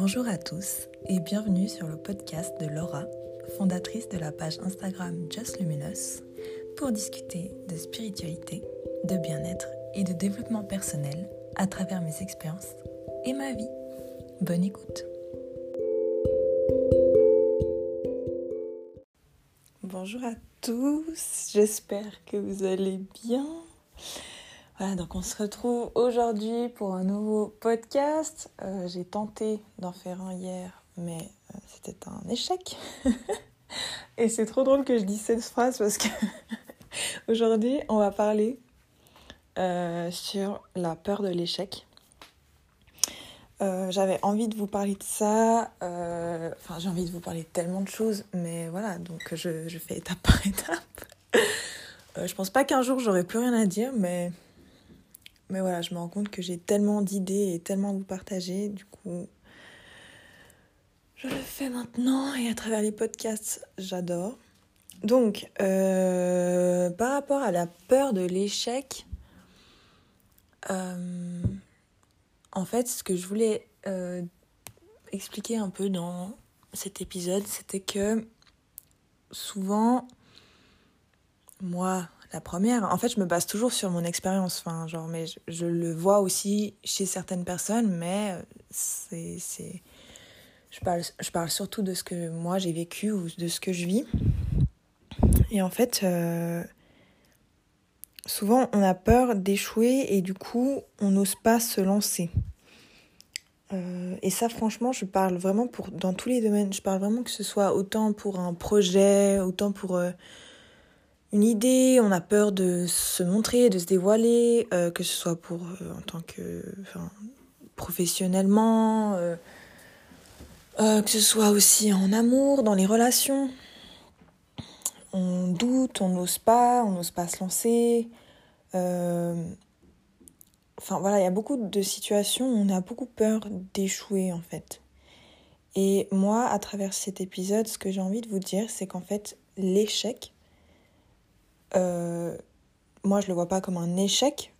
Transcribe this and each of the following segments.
Bonjour à tous et bienvenue sur le podcast de Laura, fondatrice de la page Instagram Just Luminous, pour discuter de spiritualité, de bien-être et de développement personnel à travers mes expériences et ma vie. Bonne écoute. Bonjour à tous, j'espère que vous allez bien. Donc on se retrouve aujourd'hui pour un nouveau podcast. Euh, j'ai tenté d'en faire un hier, mais euh, c'était un échec. Et c'est trop drôle que je dise cette phrase parce que aujourd'hui on va parler euh, sur la peur de l'échec. J'avais envie de vous parler de ça. Enfin, j'ai envie de vous parler de tellement de choses, mais voilà, donc je fais étape par étape. je pense pas qu'un jour j'aurai plus rien à dire, mais mais voilà, je me rends compte que j'ai tellement d'idées et tellement à vous partager. Du coup, je le fais maintenant et à travers les podcasts, j'adore. Donc, euh, par rapport à la peur de l'échec, euh, en fait, ce que je voulais euh, expliquer un peu dans cet épisode, c'était que souvent, moi, la première, en fait, je me base toujours sur mon expérience. Enfin, genre, mais je, le vois aussi chez certaines personnes, mais euh, c'est, c'est, je parle, je parle surtout de ce que moi j'ai vécu ou de ce que je vis. Et en fait, euh, souvent on a peur d'échouer et du coup on n'ose pas se lancer. Euh, et ça, franchement, je parle vraiment pour dans tous les domaines. Je parle vraiment que ce soit autant pour un projet, autant pour une idée, on a peur de se montrer, de se dévoiler, euh, que ce soit pour euh, en tant que professionnellement, euh, que ce soit aussi en amour, dans les relations. On doute, on n'ose pas, on n'ose pas se lancer. Enfin voilà, il y a beaucoup de situations où on a beaucoup peur d'échouer en fait. Et moi, à travers cet épisode, ce que j'ai envie de vous dire, c'est qu'en fait, l'échec, euh, moi je le vois pas comme un échec,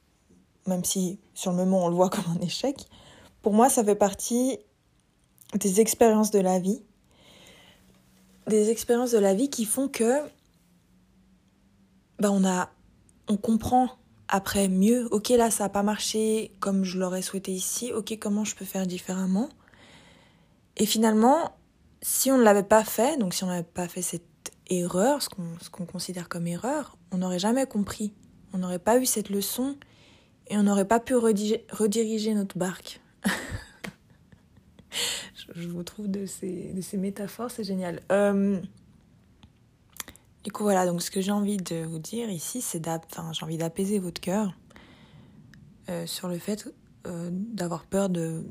même si sur le moment on le voit comme un échec. Pour moi, ça fait partie des expériences de la vie. Des expériences de la vie qui font que bah, on, a, on comprend après mieux, ok là ça n'a pas marché comme je l'aurais souhaité ici, ok comment je peux faire différemment? Et finalement, si on ne l'avait pas fait, donc si on n'avait pas fait cette erreur, ce qu'on considère comme erreur, on n'aurait jamais compris. On n'aurait pas eu cette leçon et on n'aurait pas pu rediriger notre barque. je, vous trouve de ces, métaphores, c'est génial. Euh, du coup, voilà, donc ce que j'ai envie de vous dire ici, c'est envie d'apaiser votre cœur euh, sur le fait euh, d'avoir peur de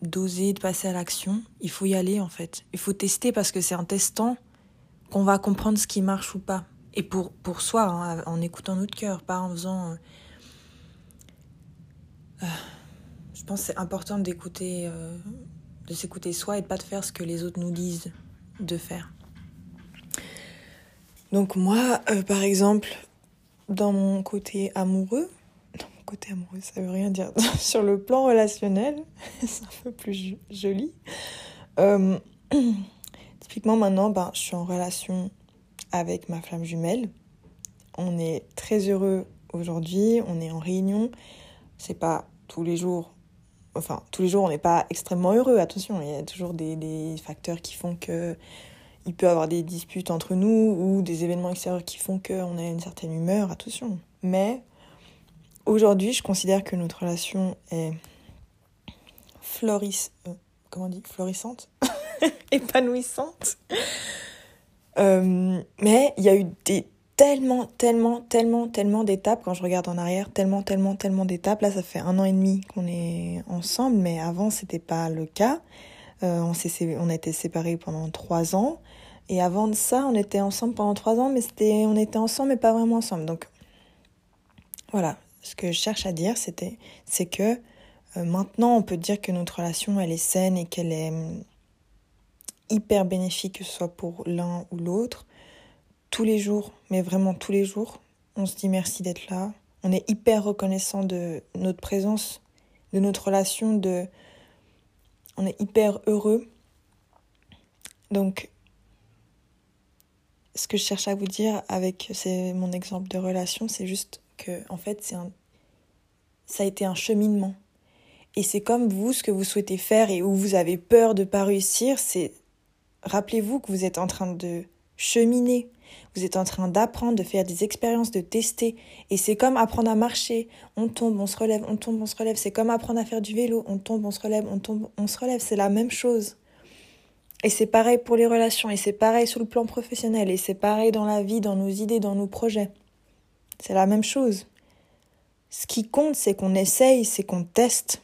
d'oser, de passer à l'action. Il faut y aller en fait. Il faut tester parce que c'est en testant qu'on va comprendre ce qui marche ou pas. Et pour, pour soi, hein, en écoutant notre cœur, pas en faisant... Euh, euh, je pense que c'est important d'écouter, euh, de s'écouter soi et de pas de faire ce que les autres nous disent de faire. Donc moi, par exemple, dans mon côté amoureux, dans mon côté amoureux, ça veut rien dire. Sur le plan relationnel, c'est un peu plus joli. Typiquement maintenant, ben, je suis en relation avec ma flamme jumelle. On est très heureux aujourd'hui, on est en réunion. C'est pas tous les jours, enfin tous les jours on n'est pas extrêmement heureux, attention, il y a toujours des, facteurs qui font que il peut y avoir des disputes entre nous ou des événements extérieurs qui font qu'on a une certaine humeur, attention. Mais aujourd'hui, je considère que notre relation est. Euh, comment dit? Florissante? Épanouissante? Euh, mais il y a eu tellement, tellement, tellement, tellement d'étapes. Quand je regarde en arrière, tellement, tellement, tellement d'étapes. Là, ça fait un an et demi qu'on est ensemble, mais avant, c'était pas le cas. Euh, on, on a été séparés pendant trois ans. Et avant de ça, on était ensemble pendant trois ans, mais c'était, on était ensemble, mais pas vraiment ensemble. Donc, voilà. Ce que je cherche à dire, c'est que euh, maintenant, on peut dire que notre relation, elle est saine et qu'elle est hyper bénéfique, que ce soit pour l'un ou l'autre. Tous les jours, mais vraiment tous les jours, on se dit merci d'être là. On est hyper reconnaissant de notre présence, de notre relation, de... on est hyper heureux. Donc, ce que je cherche à vous dire avec mon exemple de relation, c'est juste que, en fait, un, ça a été un cheminement. Et c'est comme vous, ce que vous souhaitez faire et où vous avez peur de ne pas réussir, c'est rappelez-vous que vous êtes en train de cheminer. Vous êtes en train d'apprendre, de faire des expériences, de tester. Et c'est comme apprendre à marcher. On tombe, on se relève, on tombe, on se relève. C'est comme apprendre à faire du vélo. On tombe, on se relève, on tombe, on se relève. C'est la même chose. Et c'est pareil pour les relations. Et c'est pareil sur le plan professionnel. Et c'est pareil dans la vie, dans nos idées, dans nos projets. C'est la même chose. Ce qui compte, c'est qu'on essaye, c'est qu'on teste.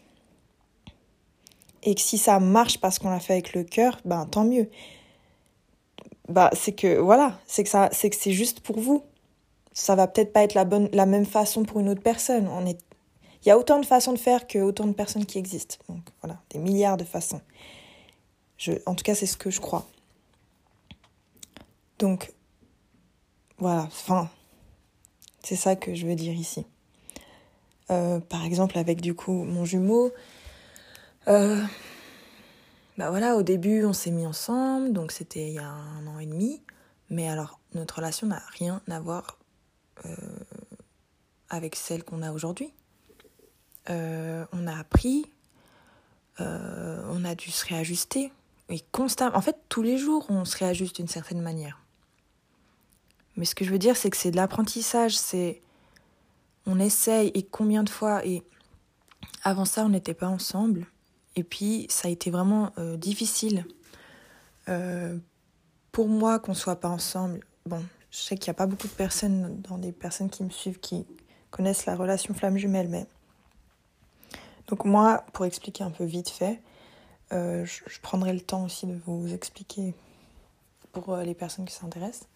Et que si ça marche parce qu'on l'a fait avec le cœur, ben tant mieux bah c'est que voilà, c'est que ça c'est que c'est juste pour vous. Ça va peut-être pas être la bonne la même façon pour une autre personne. On est il y a autant de façons de faire que autant de personnes qui existent. Donc voilà, des milliards de façons. Je en tout cas, c'est ce que je crois. Donc voilà, enfin c'est ça que je veux dire ici. Euh, par exemple avec du coup mon jumeau euh, bah voilà, au début, on s'est mis ensemble, donc c'était il y a un an et demi. Mais alors, notre relation n'a rien à voir euh, avec celle qu'on a aujourd'hui. Euh, on a appris, euh, on a dû se réajuster. Et constamment, en fait, tous les jours, on se réajuste d'une certaine manière. Mais ce que je veux dire, c'est que c'est de l'apprentissage, c'est. On essaye, et combien de fois. Et avant ça, on n'était pas ensemble. Et puis, ça a été vraiment euh, difficile euh, pour moi qu'on soit pas ensemble. Bon, je sais qu'il n'y a pas beaucoup de personnes, dans des personnes qui me suivent, qui connaissent la relation flamme jumelle, mais. Donc, moi, pour expliquer un peu vite fait, euh, je, prendrai le temps aussi de vous expliquer pour les personnes qui s'intéressent.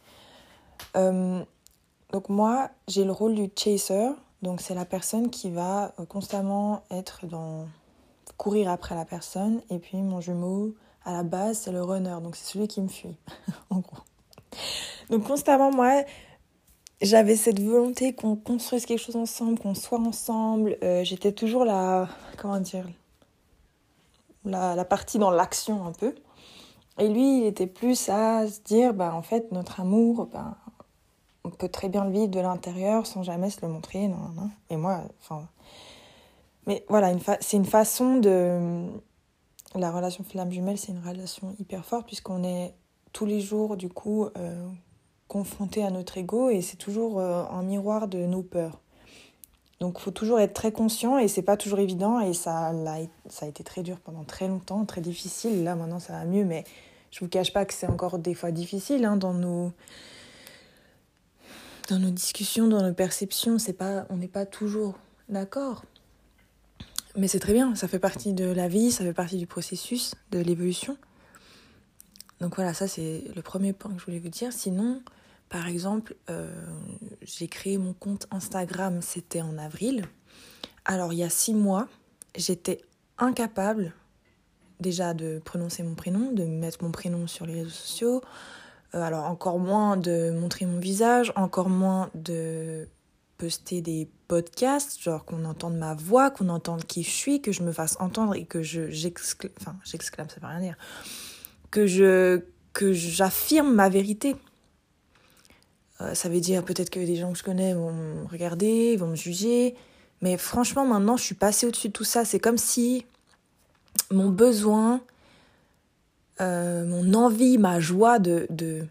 donc, moi, j'ai le rôle du chaser. Donc, c'est la personne qui va constamment être dans courir après la personne. Et puis mon jumeau, à la base, c'est le runner, donc c'est celui qui me fuit, en gros. Donc constamment, moi, j'avais cette volonté qu'on construise quelque chose ensemble, qu'on soit ensemble. Euh, j'étais toujours la, comment dire, la, la partie dans l'action un peu. Et lui, il était plus à se dire, bah, en fait, notre amour, bah, on peut très bien le vivre de l'intérieur sans jamais se le montrer. Non, non. Et moi, enfin, mais voilà, c'est une façon de. La relation flamme jumelle, c'est une relation hyper forte, puisqu'on est tous les jours, du coup, euh, confronté à notre ego, et c'est toujours euh, un miroir de nos peurs. Donc, il faut toujours être très conscient, et c'est pas toujours évident, et ça, ça a été très dur pendant très longtemps, très difficile. Là, maintenant, ça va mieux, mais je vous cache pas que c'est encore des fois difficile hein, dans nos dans nos discussions, dans nos perceptions, c'est pas, on n'est pas toujours d'accord. Mais c'est très bien, ça fait partie de la vie, ça fait partie du processus, de l'évolution. Donc voilà, ça c'est le premier point que je voulais vous dire. Sinon, par exemple, euh, j'ai créé mon compte Instagram, c'était en avril. Alors il y a six mois, j'étais incapable déjà de prononcer mon prénom, de mettre mon prénom sur les réseaux sociaux. Euh, alors encore moins de montrer mon visage, encore moins de poster des podcasts, genre qu'on entende ma voix, qu'on entende qui je suis, que je me fasse entendre et que je j'exclame, enfin j'exclame, ça veut rien dire, que je que j'affirme ma vérité. Euh, ça veut dire peut-être que des gens que je connais vont me regarder, vont me juger, mais franchement maintenant je suis passée au-dessus de tout ça. C'est comme si mon besoin, euh, mon envie, ma joie de, de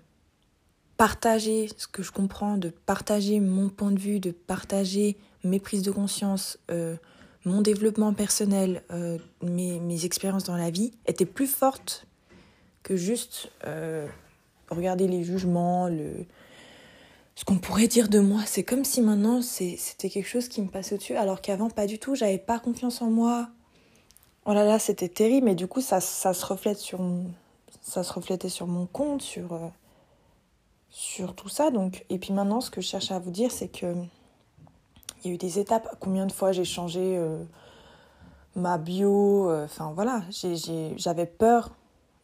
partager ce que je comprends, de partager mon point de vue, de partager mes prises de conscience, euh, mon développement personnel, euh, mes, mes, expériences dans la vie, étaient plus fortes que juste euh, regarder les jugements, le, ce qu'on pourrait dire de moi. C'est comme si maintenant c'était quelque chose qui me passait au-dessus, alors qu'avant pas du tout, j'avais pas confiance en moi. Oh là là, c'était terrible, mais du coup ça, ça se reflète sur ça se reflétait sur mon compte, sur sur tout ça. Donc, et puis maintenant, ce que je cherche à vous dire, c'est que il y a eu des étapes. Combien de fois j'ai changé euh, ma bio euh, Enfin voilà, j'avais peur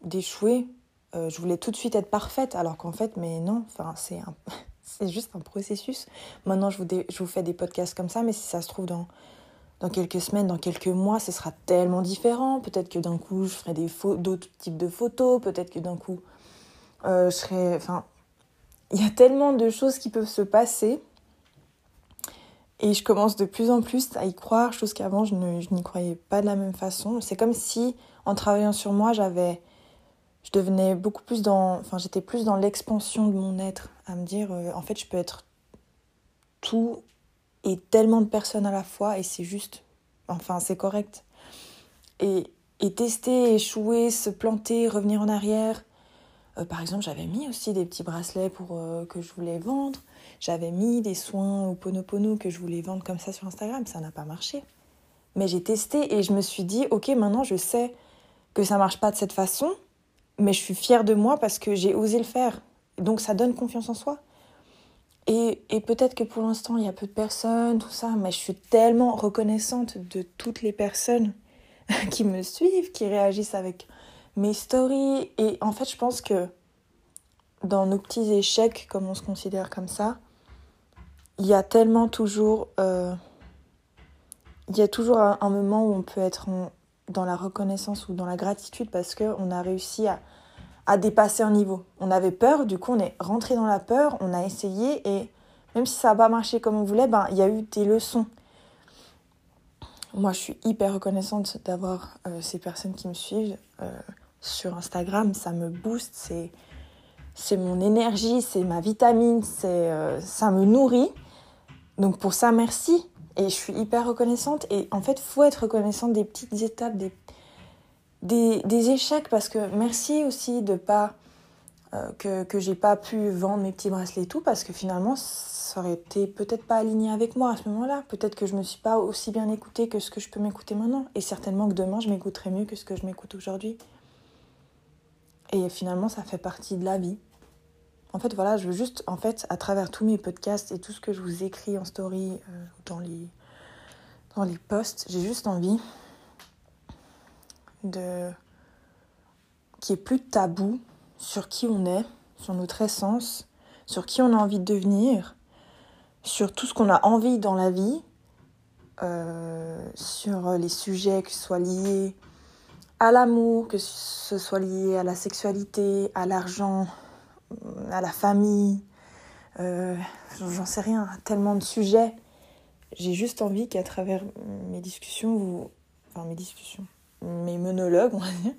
d'échouer. Euh, je voulais tout de suite être parfaite, alors qu'en fait, mais non. Enfin, c'est c'est juste un processus. Maintenant, je vous, je vous fais des podcasts comme ça, mais si ça se trouve dans dans quelques semaines, dans quelques mois, ce sera tellement différent. Peut-être que d'un coup, je ferai d'autres types de photos. Peut-être que d'un coup, je serai. Enfin, il y a tellement de choses qui peuvent se passer. Et je commence de plus en plus à y croire, chose qu'avant, je, n'y croyais pas de la même façon. C'est comme si, en travaillant sur moi, j'avais. Je devenais beaucoup plus dans. Enfin, j'étais plus dans l'expansion de mon être, à me dire, euh, en fait, je peux être tout et tellement de personnes à la fois et c'est juste, enfin c'est correct. Et, et tester, échouer, se planter, revenir en arrière. Euh, par exemple, j'avais mis aussi des petits bracelets pour euh, que je voulais vendre. J'avais mis des soins au Ponopono que je voulais vendre comme ça sur Instagram. Ça n'a pas marché. Mais j'ai testé et je me suis dit, ok, maintenant je sais que ça marche pas de cette façon, mais je suis fière de moi parce que j'ai osé le faire. Donc ça donne confiance en soi. Et, peut-être que pour l'instant, il y a peu de personnes, tout ça, mais je suis tellement reconnaissante de toutes les personnes qui me suivent, qui réagissent avec mes stories. Et en fait, je pense que dans nos petits échecs, comme on se considère comme ça, il y a tellement toujours... Euh, il y a toujours un, moment où on peut être dans la reconnaissance ou dans la gratitude parce qu'on a réussi à, à dépasser un niveau. On avait peur, du coup on est rentré dans la peur, on a essayé et même si ça n'a pas marché comme on voulait, ben il y a eu des leçons. Moi je suis hyper reconnaissante d'avoir euh, ces personnes qui me suivent euh, sur Instagram, ça me booste, c'est c'est mon énergie, c'est ma vitamine, c'est euh, ça me nourrit. Donc pour ça merci et je suis hyper reconnaissante et en fait faut être reconnaissante des petites étapes, des échecs parce que merci aussi de pas euh, que, que j'ai pas pu vendre mes petits bracelets et tout parce que finalement ça aurait été peut-être pas aligné avec moi à ce moment-là. Peut-être que je me suis pas aussi bien écoutée que ce que je peux m'écouter maintenant. Et certainement que demain je m'écouterai mieux que ce que je m'écoute aujourd'hui. Et finalement ça fait partie de la vie. En fait voilà, je veux juste, en fait, à travers tous mes podcasts et tout ce que je vous écris en story euh, dans les, dans posts, j'ai juste envie de qui est plus tabou sur qui on est, sur notre essence, sur qui on a envie de devenir, sur tout ce qu'on a envie dans la vie, euh, sur les sujets qui soient liés à l'amour, que ce soit lié à la sexualité, à l'argent, à la famille, euh, j'en sais rien, tellement de sujets. J'ai juste envie qu'à travers mes discussions, vous... Enfin, mes discussions mes monologues, on va dire,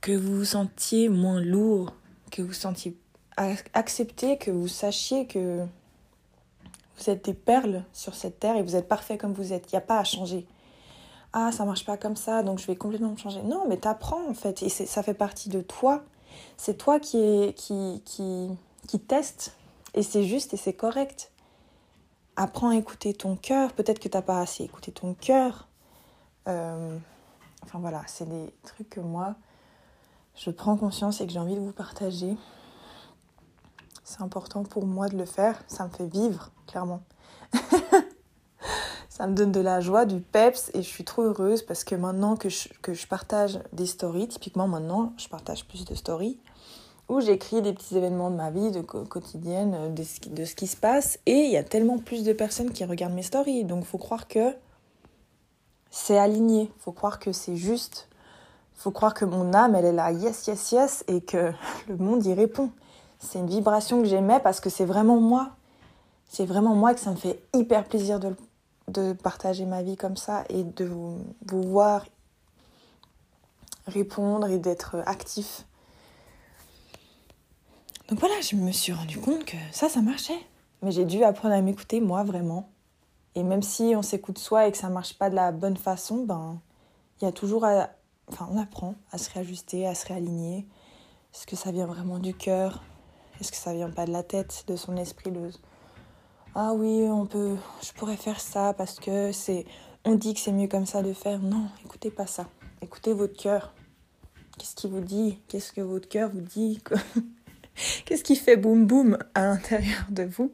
que vous vous sentiez moins lourd, que vous sentiez accepté, que vous sachiez que vous êtes des perles sur cette terre et vous êtes parfait comme vous êtes. Il n'y a pas à changer. Ah, ça marche pas comme ça, donc je vais complètement changer. Non, mais t'apprends en fait, et ça fait partie de toi. C'est toi qui, est, qui, qui teste, et c'est juste et c'est correct. Apprends à écouter ton cœur. Peut-être que t'as pas assez écouté ton cœur. Euh, enfin voilà, c'est des trucs que moi, je prends conscience et que j'ai envie de vous partager. C'est important pour moi de le faire, ça me fait vivre, clairement. ça me donne de la joie, du peps et je suis trop heureuse parce que maintenant que je, que je partage des stories, typiquement maintenant je partage plus de stories, où j'écris des petits événements de ma vie, de quotidienne, de ce, de ce qui se passe et il y a tellement plus de personnes qui regardent mes stories. Donc faut croire que c'est aligné. Faut croire que c'est juste. Faut croire que mon âme, elle est là, yes, yes, yes, et que le monde y répond. C'est une vibration que j'aimais parce que c'est vraiment moi. C'est vraiment moi que ça me fait hyper plaisir de, de partager ma vie comme ça et de vous, vous voir répondre et d'être actif. Donc voilà, je me suis rendu compte que ça, ça marchait. Mais j'ai dû apprendre à m'écouter, moi, vraiment. Et même si on s'écoute soi et que ça marche pas de la bonne façon, ben il y a toujours à, enfin on apprend à se réajuster, à se réaligner. Est-ce que ça vient vraiment du cœur? Est-ce que ça vient pas de la tête, de son esprit de ah oui, on peut je pourrais faire ça parce que c'est on dit que c'est mieux comme ça de faire. Non, écoutez pas ça. Écoutez votre cœur. Qu'est-ce qui vous dit? Qu'est-ce que votre cœur vous dit? Qu'est-ce qui fait boum boum à l'intérieur de vous?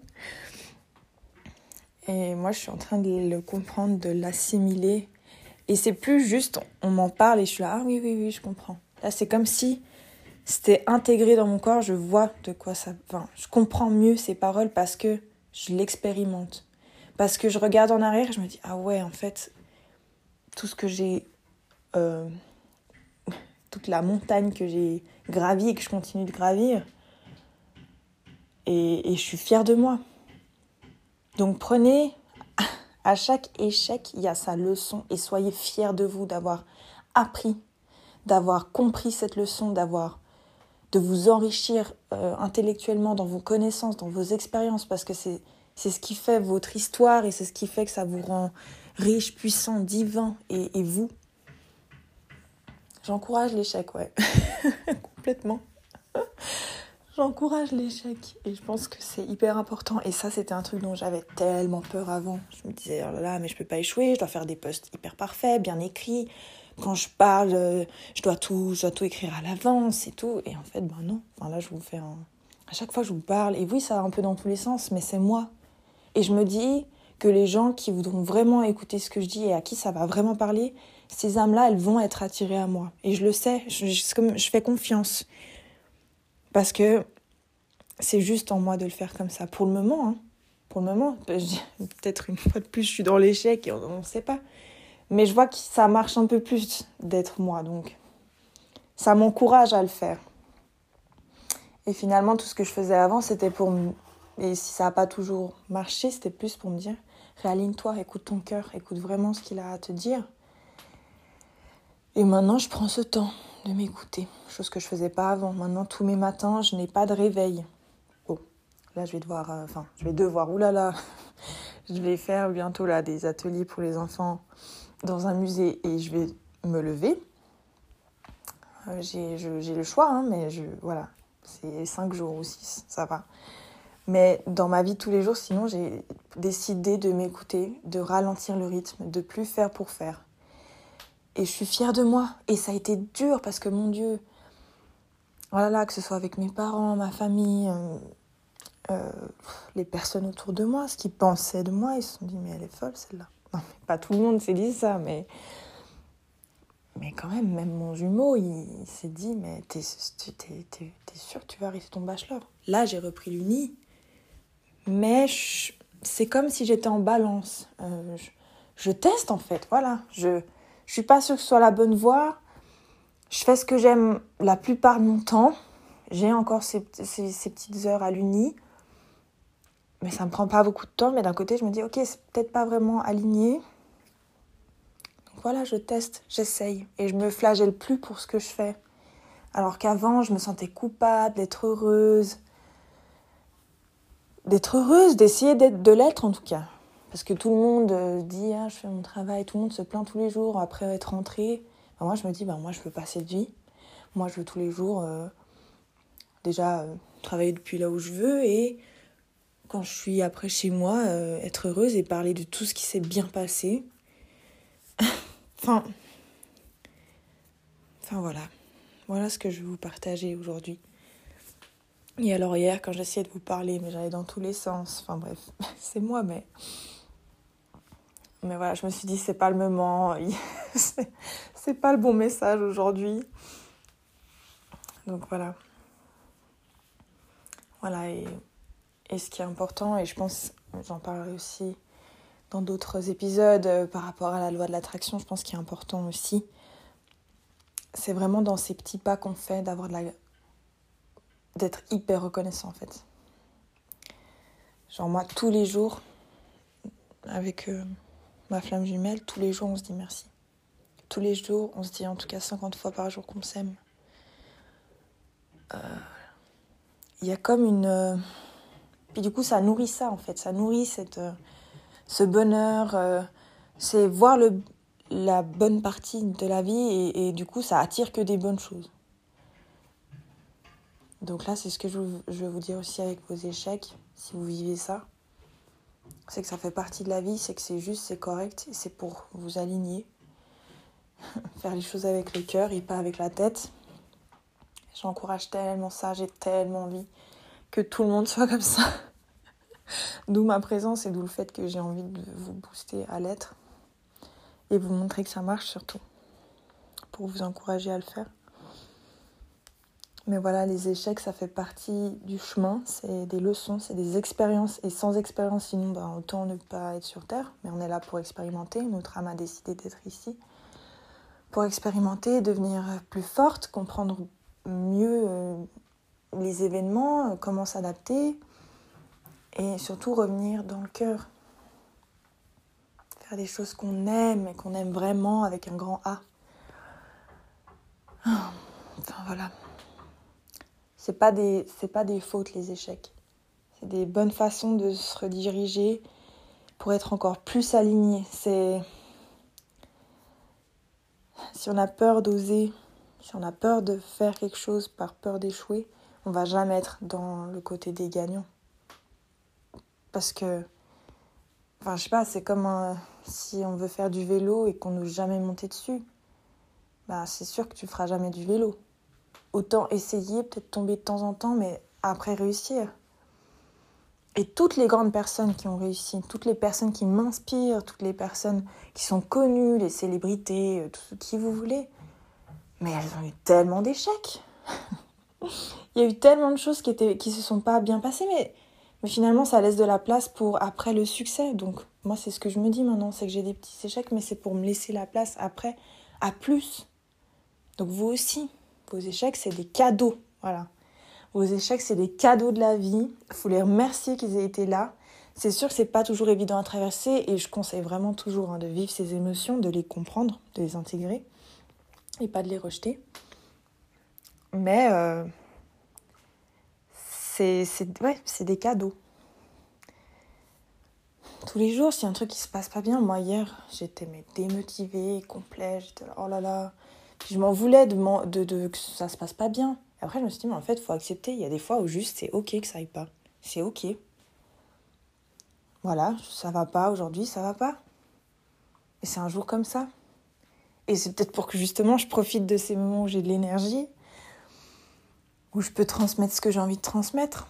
Et moi, je suis en train de le comprendre, de l'assimiler. Et c'est plus juste, on m'en parle et je suis là, ah oui, oui, oui, je comprends. Là, c'est comme si c'était intégré dans mon corps, je vois de quoi ça. Enfin, je comprends mieux ces paroles parce que je l'expérimente. Parce que je regarde en arrière je me dis, ah ouais, en fait, tout ce que j'ai. Euh, toute la montagne que j'ai gravie et que je continue de gravir. Et, et je suis fière de moi. Donc prenez, à chaque échec, il y a sa leçon et soyez fiers de vous d'avoir appris, d'avoir compris cette leçon, d'avoir de vous enrichir euh, intellectuellement dans vos connaissances, dans vos expériences, parce que c'est ce qui fait votre histoire et c'est ce qui fait que ça vous rend riche, puissant, divin et, et vous. J'encourage l'échec, ouais. Complètement. J'encourage l'échec et je pense que c'est hyper important. Et ça, c'était un truc dont j'avais tellement peur avant. Je me disais, oh là là, mais je peux pas échouer, je dois faire des posts hyper parfaits, bien écrits. Quand je parle, euh, je dois tout, je dois tout écrire à l'avance et tout. Et en fait, ben non. Enfin, là, je vous fais un... À chaque fois, je vous parle. Et oui, ça va un peu dans tous les sens, mais c'est moi. Et je me dis que les gens qui voudront vraiment écouter ce que je dis et à qui ça va vraiment parler, ces âmes-là, elles vont être attirées à moi. Et je le sais, je, je, fais confiance. Parce que c'est juste en moi de le faire comme ça. Pour le moment, hein. pour le moment, peut-être une fois de plus, je suis dans l'échec et on ne sait pas. Mais je vois que ça marche un peu plus d'être moi. Donc, ça m'encourage à le faire. Et finalement, tout ce que je faisais avant, c'était pour et si ça n'a pas toujours marché, c'était plus pour me dire réaligne-toi, écoute ton cœur, écoute vraiment ce qu'il a à te dire. Et maintenant, je prends ce temps de m'écouter, chose que je faisais pas avant. Maintenant, tous mes matins, je n'ai pas de réveil. Oh, là, je vais devoir, euh, enfin, je vais devoir, oulala, je vais faire bientôt là des ateliers pour les enfants dans un musée et je vais me lever. Euh, j'ai le choix, hein, mais voilà, c'est cinq jours ou six, ça va. Mais dans ma vie tous les jours, sinon, j'ai décidé de m'écouter, de ralentir le rythme, de plus faire pour faire. Et je suis fière de moi. Et ça a été dur parce que, mon Dieu, voilà, que ce soit avec mes parents, ma famille, euh, euh, les personnes autour de moi, ce qu'ils pensaient de moi, ils se sont dit, mais elle est folle celle-là. Non, pas tout le monde s'est dit ça, mais. Mais quand même, même mon jumeau, il, s'est dit, mais t'es, sûr que tu vas arrêter ton bachelor? Là, j'ai repris l'uni mais c'est comme si j'étais en balance. Euh, je, teste en fait, voilà. Je ne suis pas sûre que ce soit la bonne voie. Je fais ce que j'aime la plupart de mon temps. J'ai encore ces, ces, petites heures à l'uni. Mais ça me prend pas beaucoup de temps. Mais d'un côté, je me dis, ok, c'est peut-être pas vraiment aligné. Donc voilà, je teste, j'essaye. Et je me flagelle plus pour ce que je fais. Alors qu'avant, je me sentais coupable d'être heureuse, d'être heureuse, d'essayer d'être de l'être en tout cas. Parce que tout le monde euh, dit ah, je fais mon travail, tout le monde se plaint tous les jours après être rentré. Ben, moi je me dis ben, moi je veux pas cette vie. Moi je veux tous les jours euh, déjà euh, travailler depuis là où je veux et quand je suis après chez moi être heureuse et parler de tout ce qui s'est bien passé. enfin enfin voilà. Voilà ce que je vais vous partager aujourd'hui. Et alors hier, quand j'essayais de vous parler, mais j'allais dans tous les sens. Enfin bref, c'est moi, mais... Mais voilà, je me suis dit, c'est pas le moment. c'est pas le bon message aujourd'hui. Donc voilà. Voilà, et, et ce qui est important, et je pense, j'en parlerai aussi dans d'autres épisodes euh, par rapport à la loi de l'attraction, je pense qu'il est important aussi, c'est vraiment dans ces petits pas qu'on fait d'avoir de la d'être hyper reconnaissant en fait. Genre moi tous les jours avec euh, ma flamme jumelle, tous les jours on se dit merci. Tous les jours, on se dit en tout cas 50 fois par jour qu'on s'aime. Euh, il y a comme une puis du coup ça nourrit ça en fait, ça nourrit cette ce bonheur, c'est voir le la bonne partie de la vie et, du coup ça attire que des bonnes choses. Donc là, c'est ce que je, veux vous dire aussi avec vos échecs, si vous vivez ça. C'est que ça fait partie de la vie, c'est que c'est juste, c'est correct, c'est pour vous aligner. Faire les choses avec le cœur et pas avec la tête. J'encourage tellement ça, j'ai tellement envie que tout le monde soit comme ça. d'où ma présence et d'où le fait que j'ai envie de vous booster à l'être et vous montrer que ça marche surtout, pour vous encourager à le faire. Mais voilà, les échecs, ça fait partie du chemin, c'est des leçons, c'est des expériences. Et sans expérience, sinon, ben, autant ne pas être sur Terre. Mais on est là pour expérimenter. Notre âme a décidé d'être ici. Pour expérimenter, devenir plus forte, comprendre mieux euh, les événements, euh, comment s'adapter. Et surtout revenir dans le cœur. Faire des choses qu'on aime et qu'on aime vraiment avec un grand A. Enfin voilà c'est pas des c'est pas des fautes les échecs. C'est des bonnes façons de se rediriger pour être encore plus aligné. C'est si on a peur d'oser, si on a peur de faire quelque chose par peur d'échouer, on va jamais être dans le côté des gagnants. Parce que enfin je sais pas, c'est comme si on veut faire du vélo et qu'on n'ose jamais monter dessus. Bah, c'est sûr que tu feras jamais du vélo autant essayer, peut-être tomber de temps en temps, mais après réussir. Et toutes les grandes personnes qui ont réussi, toutes les personnes qui m'inspirent, toutes les personnes qui sont connues, les célébrités, euh, tout ce qui vous voulez, mais elles ont eu tellement d'échecs. Il y a eu tellement de choses qui étaient qui se sont pas bien passées, mais, mais finalement ça laisse de la place pour après le succès. Donc moi c'est ce que je me dis maintenant, c'est que j'ai des petits échecs, mais c'est pour me laisser la place après à plus. Donc vous aussi. Vos échecs, c'est des cadeaux. Voilà. Vos échecs, c'est des cadeaux de la vie. Il faut les remercier qu'ils aient été là. C'est sûr que c'est pas toujours évident à traverser et je conseille vraiment toujours hein, de vivre ces émotions, de les comprendre, de les intégrer et pas de les rejeter. Mais euh, c'est ouais, des cadeaux. Tous les jours, s'il y a un truc qui se passe pas bien, moi hier, j'étais démotivée, complet, j'étais là, oh là là, je m'en voulais de, de, de, que ça se passe pas bien. Après, je me suis dit, mais en fait, faut accepter. Il y a des fois où juste c'est ok que ça aille pas. C'est ok. Voilà, ça va pas aujourd'hui, ça va pas. Et c'est un jour comme ça. Et c'est peut-être pour que justement je profite de ces moments où j'ai de l'énergie, où je peux transmettre ce que j'ai envie de transmettre.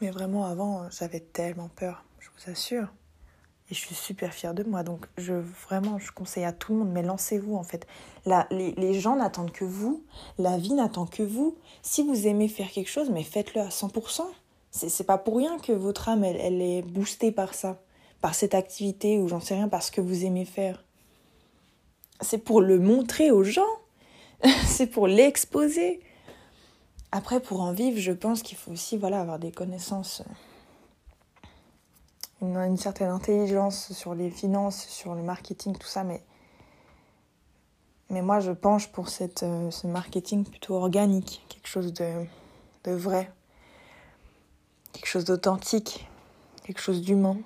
Mais vraiment, avant, j'avais tellement peur, je vous assure. Et je suis super fière de moi. Donc, je, vraiment, je conseille à tout le monde, mais lancez-vous en fait. Les, gens n'attendent que vous. La vie n'attend que vous. Si vous aimez faire quelque chose, mais faites-le à 100%. C'est pas pour rien que votre âme, elle, elle est boostée par ça. Par cette activité ou j'en sais rien, parce que vous aimez faire. C'est pour le montrer aux gens. C'est pour l'exposer. Après, pour en vivre, je pense qu'il faut aussi avoir des connaissances une, une, certaine intelligence sur les finances, sur le marketing, tout ça, mais, moi je penche pour euh, ce marketing plutôt organique, quelque chose de vrai, quelque chose d'authentique, quelque chose d'humain.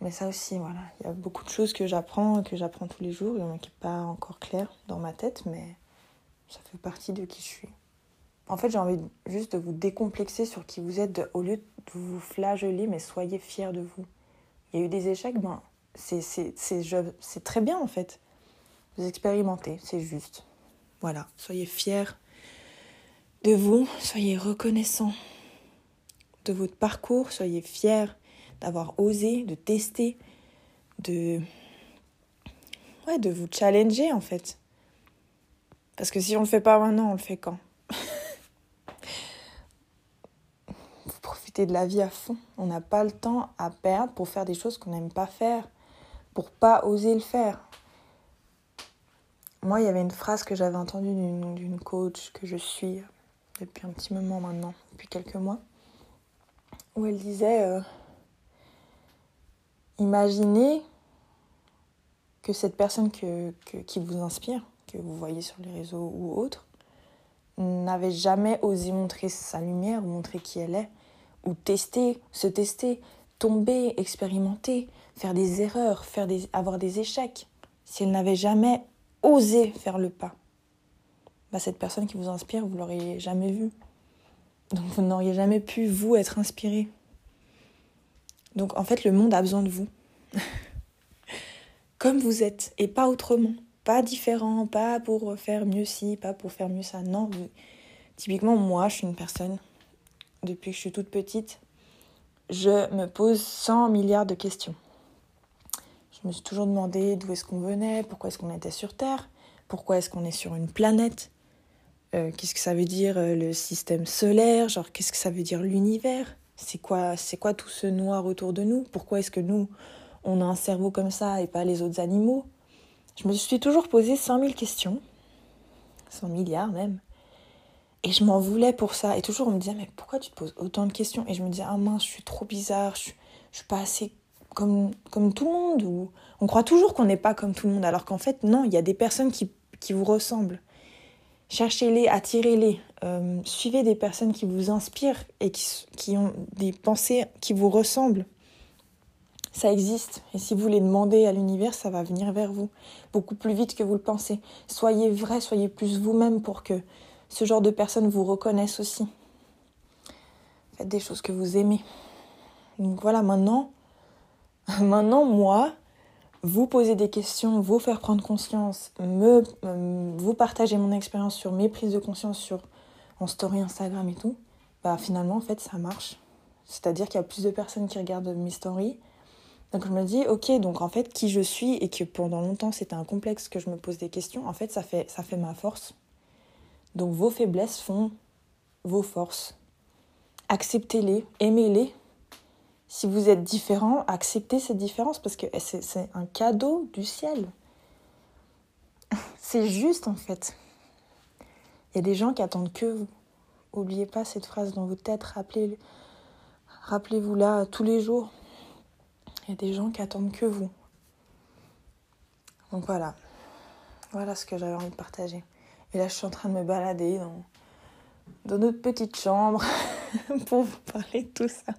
Mais ça aussi, voilà, il y a beaucoup de choses que j'apprends, que j'apprends tous les jours, il y en qui n'est pas encore clair dans ma tête, mais ça fait partie de qui je suis. En fait, j'ai envie juste de vous décomplexer sur qui vous êtes au lieu de vous flageller, mais soyez fiers de vous. Il y a eu des échecs, ben, c'est très bien en fait. Vous expérimentez, c'est juste. Voilà, soyez fiers de vous, soyez reconnaissants de votre parcours, soyez fiers d'avoir osé, de tester, de ouais, de vous challenger en fait. Parce que si on le fait pas maintenant, on le fait quand? De la vie à fond. On n'a pas le temps à perdre pour faire des choses qu'on n'aime pas faire, pour pas oser le faire. Moi, il y avait une phrase que j'avais entendue d'une coach que je suis depuis un petit moment maintenant, depuis quelques mois, où elle disait euh, Imaginez que cette personne que, qui vous inspire, que vous voyez sur les réseaux ou autres, n'avait jamais osé montrer sa lumière ou montrer qui elle est ou tester, se tester, tomber, expérimenter, faire des erreurs, faire des, avoir des échecs, si elle n'avait jamais osé faire le pas, bah cette personne qui vous inspire, vous l'auriez jamais vue. Donc vous n'auriez jamais pu, vous, être inspiré. Donc en fait, le monde a besoin de vous. Comme vous êtes, et pas autrement. Pas différent, pas pour faire mieux ci, pas pour faire mieux ça. Non, typiquement, moi, je suis une personne depuis que je suis toute petite, je me pose 100 milliards de questions. Je me suis toujours demandé d'où est-ce qu'on venait, pourquoi est-ce qu'on était sur Terre, pourquoi est-ce qu'on est sur une planète, euh, qu'est-ce que ça veut dire euh, le système solaire, genre qu'est-ce que ça veut dire l'univers, c'est quoi, c'est quoi tout ce noir autour de nous, pourquoi est-ce que nous, on a un cerveau comme ça et pas les autres animaux? Je me suis toujours posé 100 000 questions, 100 milliards même. Et je m'en voulais pour ça. Et toujours on me disait, mais pourquoi tu te poses autant de questions? Et je me disais, ah mince, je suis trop bizarre, je, je suis pas assez comme, comme tout le monde. Ou... On croit toujours qu'on n'est pas comme tout le monde, alors qu'en fait, non, il y a des personnes qui, qui vous ressemblent. Cherchez-les, attirez-les, euh, suivez des personnes qui vous inspirent et qui, ont des pensées qui vous ressemblent. Ça existe. Et si vous les demandez à l'univers, ça va venir vers vous. Beaucoup plus vite que vous le pensez. Soyez vrai, soyez plus vous-même pour que ce genre de personnes vous reconnaissent aussi. Faites des choses que vous aimez. Donc voilà, maintenant, maintenant moi, vous poser des questions, vous faire prendre conscience, me, euh, vous partager mon expérience sur mes prises de conscience sur en story Instagram et tout, bah finalement en fait ça marche. C'est-à-dire qu'il y a plus de personnes qui regardent mes stories. Donc je me dis ok donc en fait qui je suis et que pendant longtemps c'était un complexe que je me pose des questions, en fait ça fait ça fait ma force. Donc vos faiblesses font vos forces. Acceptez-les, aimez-les. Si vous êtes différent, acceptez cette différence parce que c'est un cadeau du ciel. C'est juste en fait. Il y a des gens qui attendent que vous. Oubliez pas cette phrase dans votre tête, rappelez, rappelez-vous là tous les jours. Il y a des gens qui attendent que vous. Donc voilà. Voilà ce que j'avais envie de partager. Et là, je suis en train de me balader dans, dans notre petite chambre pour vous parler de tout ça.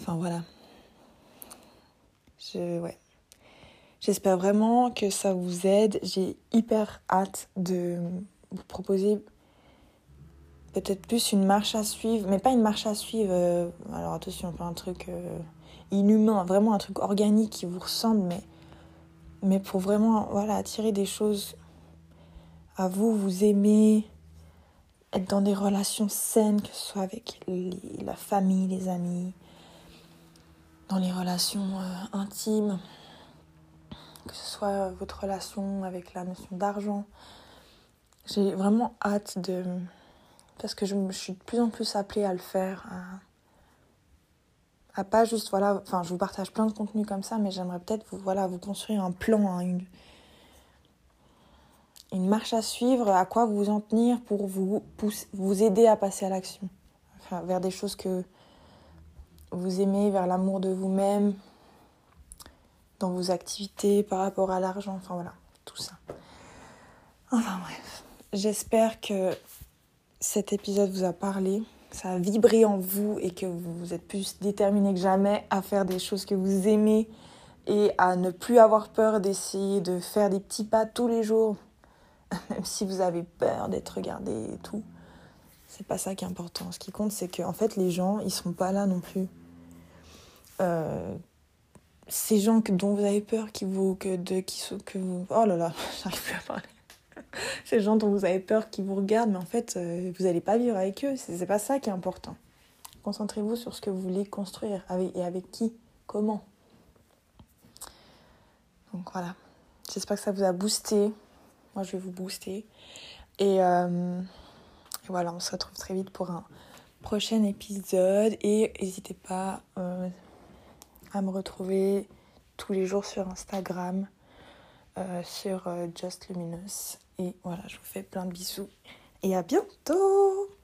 Enfin voilà. Je, ouais. J'espère vraiment que ça vous aide. J'ai hyper hâte de vous proposer peut-être plus une marche à suivre, mais pas une marche à suivre. Euh, alors attention, pas un truc euh, inhumain, vraiment un truc organique qui vous ressemble, mais, mais pour vraiment voilà, attirer des choses à vous, vous aimer, être dans des relations saines, que ce soit avec la famille, les amis, dans les relations euh, intimes, que ce soit votre relation avec la notion d'argent. J'ai vraiment hâte de... Parce que je, suis de plus en plus appelée à le faire, à, pas juste, voilà, enfin je vous partage plein de contenus comme ça, mais j'aimerais peut-être vous, voilà, vous construire un plan, hein, une, une marche à suivre, à quoi vous en tenir pour vous, vous aider à passer à l'action, vers des choses que vous aimez, vers l'amour de vous-même, dans vos activités, par rapport à l'argent, enfin voilà, tout ça. Enfin bref, j'espère que cet épisode vous a parlé, ça a vibré en vous et que vous êtes plus déterminé que jamais à faire des choses que vous aimez et à ne plus avoir peur d'essayer de faire des petits pas tous les jours même si vous avez peur d'être regardé et tout. C'est pas ça qui est important. Ce qui compte, c'est que en fait, les gens, ils sont pas là non plus. Euh, ces gens que, dont vous avez peur, qui vous, que, de, qui, que vous. Oh là là, j'arrive plus à parler. ces gens dont vous avez peur, qui vous regardent, mais en fait, euh, vous n'allez pas vivre avec eux. C'est pas ça qui est important. Concentrez-vous sur ce que vous voulez construire avec, et avec qui, comment. Donc voilà. J'espère que ça vous a boosté moi, je vais vous booster. Euh, et, voilà, on se retrouve très vite pour un prochain épisode. Et n'hésitez pas euh, à me retrouver tous les jours sur Instagram, euh, sur Just Luminous. Et voilà, je vous fais plein de bisous. Et à bientôt